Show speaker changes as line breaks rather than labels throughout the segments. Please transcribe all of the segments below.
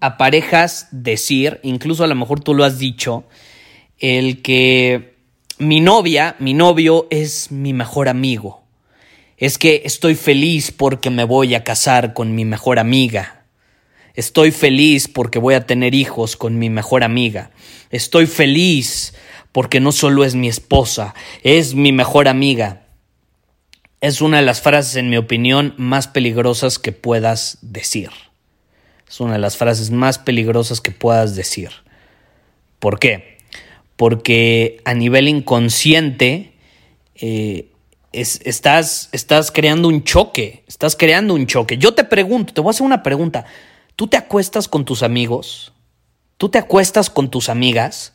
a parejas decir, incluso a lo mejor tú lo has dicho, el que mi novia, mi novio es mi mejor amigo. Es que estoy feliz porque me voy a casar con mi mejor amiga. Estoy feliz porque voy a tener hijos con mi mejor amiga. Estoy feliz porque no solo es mi esposa, es mi mejor amiga. Es una de las frases, en mi opinión, más peligrosas que puedas decir. Es una de las frases más peligrosas que puedas decir. ¿Por qué? Porque a nivel inconsciente eh, estás, estás creando un choque, estás creando un choque. Yo te pregunto, te voy a hacer una pregunta. ¿Tú te acuestas con tus amigos? ¿Tú te acuestas con tus amigas?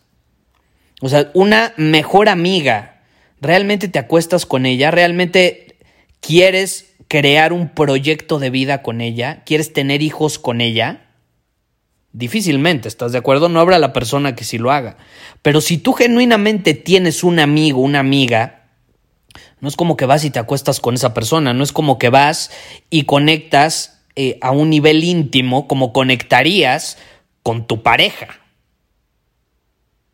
O sea, una mejor amiga, ¿realmente te acuestas con ella? ¿Realmente quieres crear un proyecto de vida con ella? ¿Quieres tener hijos con ella? Difícilmente, ¿estás de acuerdo? No habrá la persona que sí lo haga. Pero si tú genuinamente tienes un amigo, una amiga, no es como que vas y te acuestas con esa persona, no es como que vas y conectas eh, a un nivel íntimo como conectarías con tu pareja.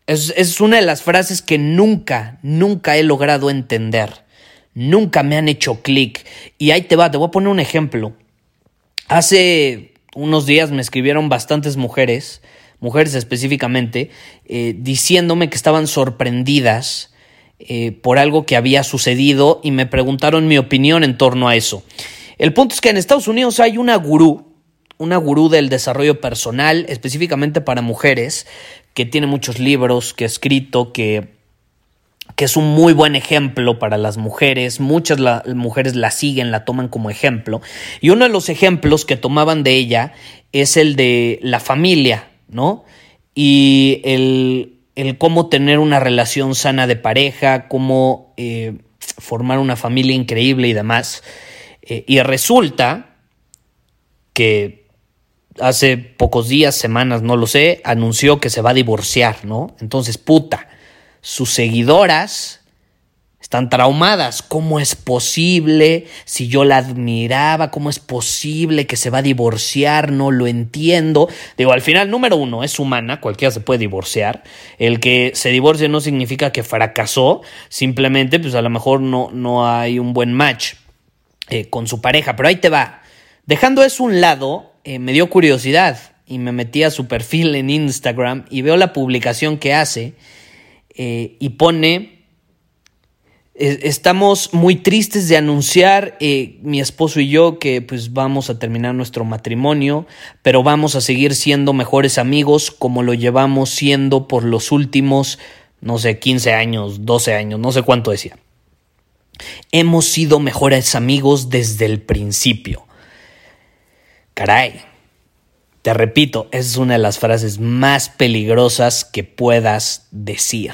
Es, es una de las frases que nunca, nunca he logrado entender nunca me han hecho clic. Y ahí te va, te voy a poner un ejemplo. Hace unos días me escribieron bastantes mujeres, mujeres específicamente, eh, diciéndome que estaban sorprendidas eh, por algo que había sucedido y me preguntaron mi opinión en torno a eso. El punto es que en Estados Unidos hay una gurú, una gurú del desarrollo personal, específicamente para mujeres, que tiene muchos libros, que ha escrito, que que es un muy buen ejemplo para las mujeres, muchas mujeres la siguen, la toman como ejemplo, y uno de los ejemplos que tomaban de ella es el de la familia, ¿no? Y el, cómo tener una relación sana de pareja, cómo eh, formar una familia increíble y demás. Eh, y resulta que hace pocos días, semanas, no lo sé, anunció que se va a divorciar, ¿no? Entonces, puta sus seguidoras están traumadas. ¿Cómo es posible? Si yo la admiraba, ¿cómo es posible que se va a divorciar? No lo entiendo. Digo, al final, número uno, es humana, cualquiera se puede divorciar. El que se divorcie no significa que fracasó, simplemente, pues a lo mejor no, no hay un buen match eh, con su pareja. Pero ahí te va. Dejando eso un lado, eh, me dio curiosidad y me metí a su perfil en Instagram y veo la publicación que hace eh, y pone, estamos muy tristes de anunciar, eh, mi esposo y yo, que pues vamos a terminar nuestro matrimonio, pero vamos a seguir siendo mejores amigos como lo llevamos siendo por los últimos, no sé, 15 años, 12 años, no sé cuánto decía. Hemos sido mejores amigos desde el principio. Caray, te repito, es una de las frases más peligrosas que puedas decir.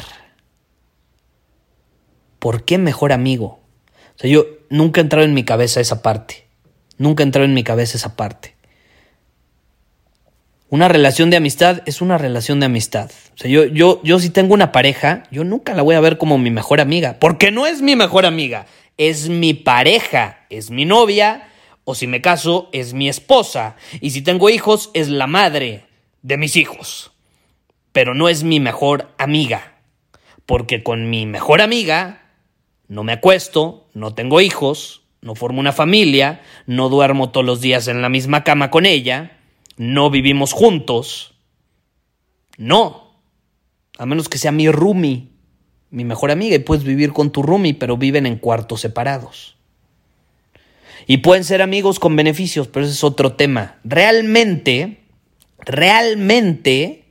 ¿Por qué mejor amigo? O sea, yo nunca he entrado en mi cabeza esa parte. Nunca he entrado en mi cabeza esa parte. Una relación de amistad es una relación de amistad. O sea, yo, yo, yo si tengo una pareja, yo nunca la voy a ver como mi mejor amiga. Porque no es mi mejor amiga. Es mi pareja. Es mi novia o si me caso, es mi esposa. Y si tengo hijos, es la madre de mis hijos. Pero no es mi mejor amiga. Porque con mi mejor amiga no me acuesto, no tengo hijos, no formo una familia, no duermo todos los días en la misma cama con ella, no vivimos juntos. No. A menos que sea mi roomie, mi mejor amiga, y puedes vivir con tu roomie, pero viven en cuartos separados. Y pueden ser amigos con beneficios, pero ese es otro tema. Realmente, realmente,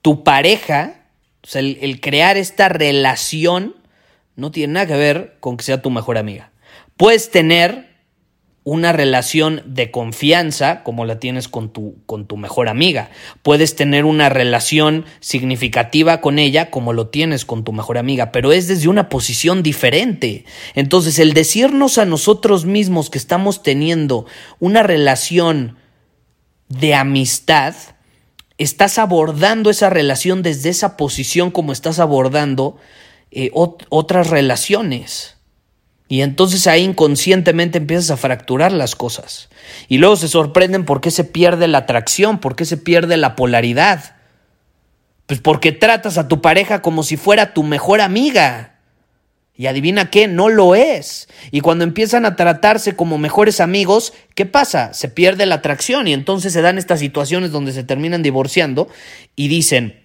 tu pareja, o sea, el, el crear esta relación, no tiene nada que ver con que sea tu mejor amiga. Puedes tener una relación de confianza como la tienes con tu, con tu mejor amiga. Puedes tener una relación significativa con ella como lo tienes con tu mejor amiga, pero es desde una posición diferente. Entonces, el decirnos a nosotros mismos que estamos teniendo una relación de amistad, estás abordando esa relación desde esa posición como estás abordando eh, otras relaciones. Y entonces ahí inconscientemente empiezas a fracturar las cosas. Y luego se sorprenden por qué se pierde la atracción, por qué se pierde la polaridad. Pues porque tratas a tu pareja como si fuera tu mejor amiga. Y adivina qué, no lo es. Y cuando empiezan a tratarse como mejores amigos, ¿qué pasa? Se pierde la atracción y entonces se dan estas situaciones donde se terminan divorciando y dicen,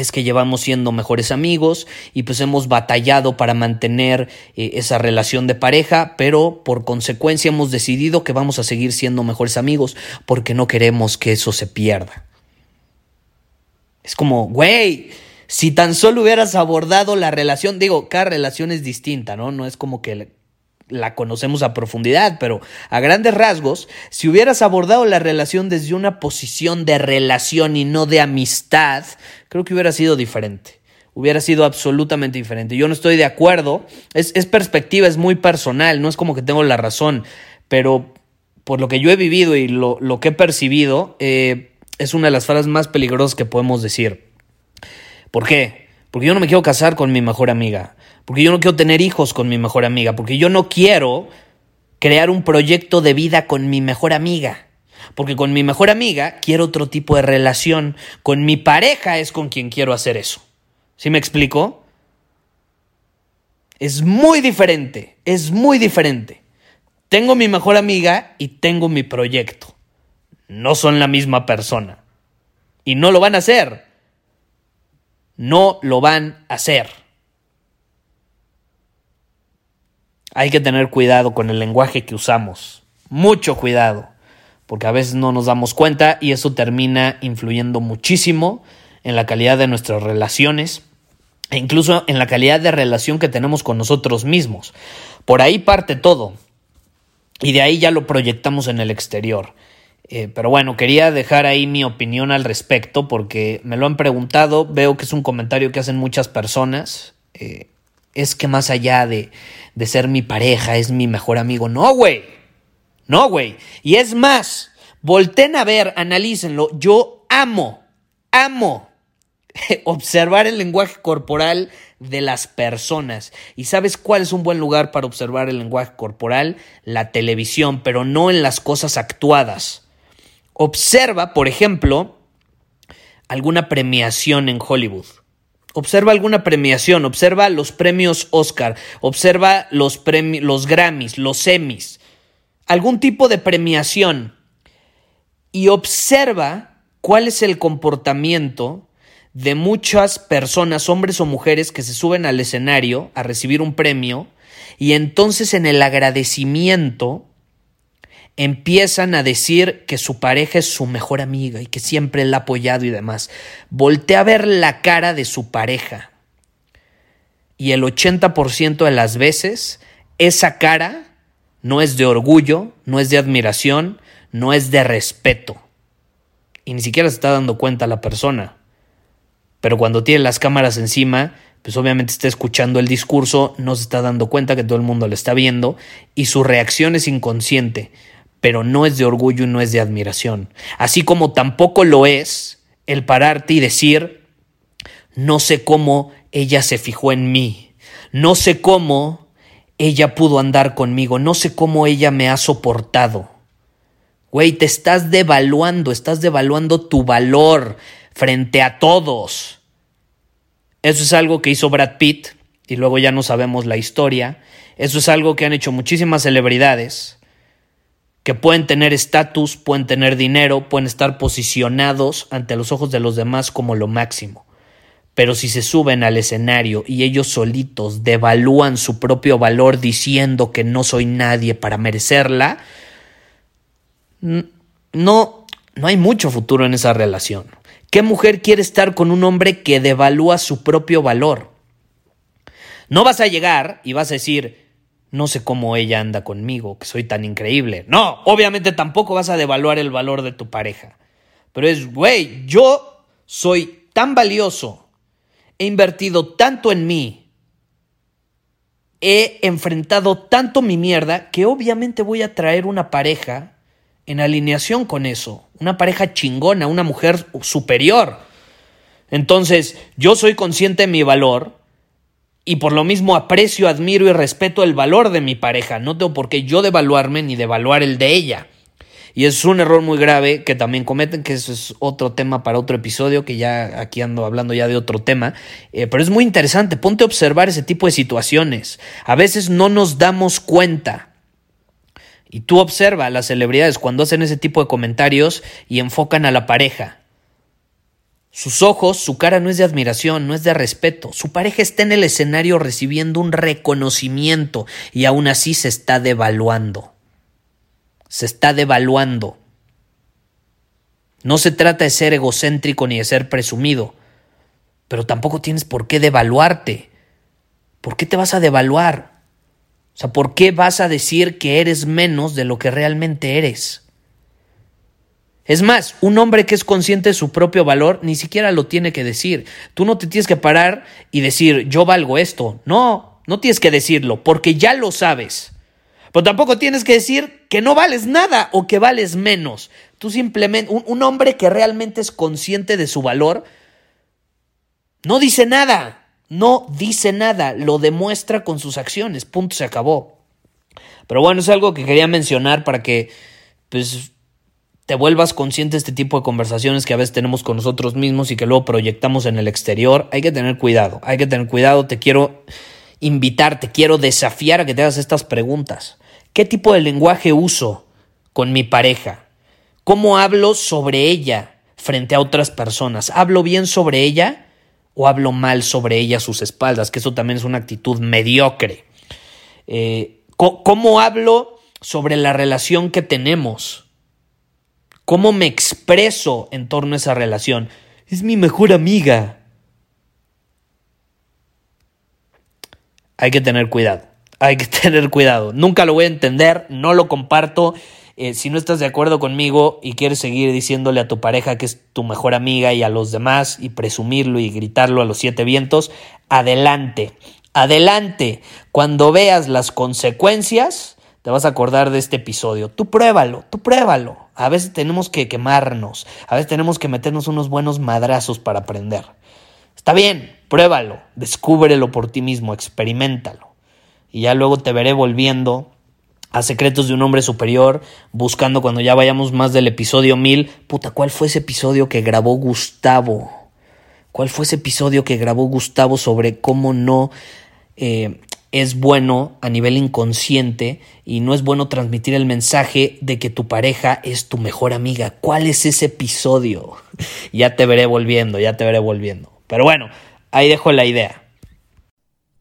es que llevamos siendo mejores amigos y pues hemos batallado para mantener eh, esa relación de pareja, pero por consecuencia hemos decidido que vamos a seguir siendo mejores amigos porque no queremos que eso se pierda. Es como, güey, si tan solo hubieras abordado la relación, digo, cada relación es distinta, ¿no? No es como que la conocemos a profundidad, pero a grandes rasgos, si hubieras abordado la relación desde una posición de relación y no de amistad, creo que hubiera sido diferente. Hubiera sido absolutamente diferente. Yo no estoy de acuerdo. Es, perspectiva, es muy personal, no es como que tengo la razón, pero por lo que yo he vivido y lo, que he percibido, eh, es una de las frases más peligrosas que podemos decir. ¿Por qué? Porque yo no me quiero casar con mi mejor amiga porque yo no quiero tener hijos con mi mejor amiga, porque yo no quiero crear un proyecto de vida con mi mejor amiga. Porque con mi mejor amiga quiero otro tipo de relación. Con mi pareja es con quien quiero hacer eso. ¿Sí me explico? Es muy diferente, es muy diferente. Tengo mi mejor amiga y tengo mi proyecto. No son la misma persona. Y no lo van a hacer. No lo van a hacer. Hay que tener cuidado con el lenguaje que usamos. Mucho cuidado. Porque a veces no nos damos cuenta y eso termina influyendo muchísimo en la calidad de nuestras relaciones e incluso en la calidad de relación que tenemos con nosotros mismos. Por ahí parte todo. Y de ahí ya lo proyectamos en el exterior. Eh, pero bueno, quería dejar ahí mi opinión al respecto porque me lo han preguntado, veo que es un comentario que hacen muchas personas. Eh, es que más allá de, de ser mi pareja, es mi mejor amigo. No, güey. No, güey. Y es más, volten a ver, analícenlo. Yo amo, amo observar el lenguaje corporal de las personas. ¿Y sabes cuál es un buen lugar para observar el lenguaje corporal? La televisión, pero no en las cosas actuadas. Observa, por ejemplo, alguna premiación en Hollywood. Observa alguna premiación, observa los premios Oscar, observa los, los Grammys, los Emmys, algún tipo de premiación y observa cuál es el comportamiento de muchas personas, hombres o mujeres, que se suben al escenario a recibir un premio y entonces en el agradecimiento empiezan a decir que su pareja es su mejor amiga y que siempre la ha apoyado y demás. Voltea a ver la cara de su pareja. Y el 80% de las veces esa cara no es de orgullo, no es de admiración, no es de respeto. Y ni siquiera se está dando cuenta la persona. Pero cuando tiene las cámaras encima, pues obviamente está escuchando el discurso, no se está dando cuenta que todo el mundo le está viendo y su reacción es inconsciente pero no es de orgullo y no es de admiración. Así como tampoco lo es el pararte y decir, no sé cómo ella se fijó en mí, no sé cómo ella pudo andar conmigo, no sé cómo ella me ha soportado. Güey, te estás devaluando, estás devaluando tu valor frente a todos. Eso es algo que hizo Brad Pitt, y luego ya no sabemos la historia. Eso es algo que han hecho muchísimas celebridades que pueden tener estatus, pueden tener dinero, pueden estar posicionados ante los ojos de los demás como lo máximo. Pero si se suben al escenario y ellos solitos devalúan su propio valor diciendo que no soy nadie para merecerla, no, no hay mucho futuro en esa relación. ¿Qué mujer quiere estar con un hombre que devalúa su propio valor? No vas a llegar y vas a decir, no sé cómo ella anda conmigo, que soy tan increíble. No, obviamente tampoco vas a devaluar el valor de tu pareja. Pero es, güey, yo soy tan valioso, he invertido tanto en mí, he enfrentado tanto mi mierda, que obviamente voy a traer una pareja en alineación con eso. Una pareja chingona, una mujer superior. Entonces, yo soy consciente de mi valor y por lo mismo aprecio, admiro y respeto el valor de mi pareja. No tengo por qué yo devaluarme ni devaluar el de ella. Y es un error muy grave que también cometen, que eso es otro tema para otro episodio, que ya aquí ando hablando ya de otro tema. Eh, pero es muy interesante, ponte a observar ese tipo de situaciones. A veces no nos damos cuenta y tú observa a las celebridades cuando hacen ese tipo de comentarios y enfocan a la pareja. Sus ojos, su cara no es de admiración, no es de respeto. Su pareja está en el escenario recibiendo un reconocimiento y aún así se está devaluando. Se está devaluando. No se trata de ser egocéntrico ni de ser presumido, pero tampoco tienes por qué devaluarte. ¿Por qué te vas a devaluar? O sea, ¿por qué vas a decir que eres menos de lo que realmente eres? Es más, un hombre que es consciente de su propio valor ni siquiera lo tiene que decir. Tú no te tienes que parar y decir, yo valgo esto. No, no tienes que decirlo, porque ya lo sabes. Pero tampoco tienes que decir que no vales nada o que vales menos. Tú simplemente, un, hombre que realmente es consciente de su valor, no dice nada no dice nada, lo demuestra con sus acciones, punto, se acabó. Pero bueno, es algo que quería mencionar para que pues te vuelvas consciente de este tipo de conversaciones que a veces tenemos con nosotros mismos y que luego proyectamos en el exterior. Hay que tener cuidado, hay que tener cuidado, te quiero invitar, te quiero desafiar a que te hagas estas preguntas. ¿Qué tipo de lenguaje uso con mi pareja? ¿Cómo hablo sobre ella frente a otras personas? ¿Hablo bien sobre ella? o hablo mal sobre ella a sus espaldas, que eso también es una actitud mediocre. Eh, ¿Cómo hablo sobre la relación que tenemos? ¿Cómo me expreso en torno a esa relación? Es mi mejor amiga. Hay que tener cuidado, hay que tener cuidado. Nunca lo voy a entender, no lo comparto eh, si no estás de acuerdo conmigo y quieres seguir diciéndole a tu pareja que es tu mejor amiga y a los demás y presumirlo y gritarlo a los siete vientos, adelante, adelante. Cuando veas las consecuencias, te vas a acordar de este episodio. Tú pruébalo, tú pruébalo. A veces tenemos que quemarnos, a veces tenemos que meternos unos buenos madrazos para aprender. Está bien, pruébalo, descúbrelo por ti mismo, experimentalo. Y ya luego te veré volviendo a Secretos de un Hombre Superior, buscando cuando ya vayamos más del episodio 1000. Puta, ¿cuál fue ese episodio que grabó Gustavo? ¿Cuál fue ese episodio que grabó Gustavo sobre cómo no eh, es bueno a nivel inconsciente y no es bueno transmitir el mensaje de que tu pareja es tu mejor amiga? ¿Cuál es ese episodio? ya te veré volviendo, ya te veré volviendo. Pero bueno, ahí dejo la idea.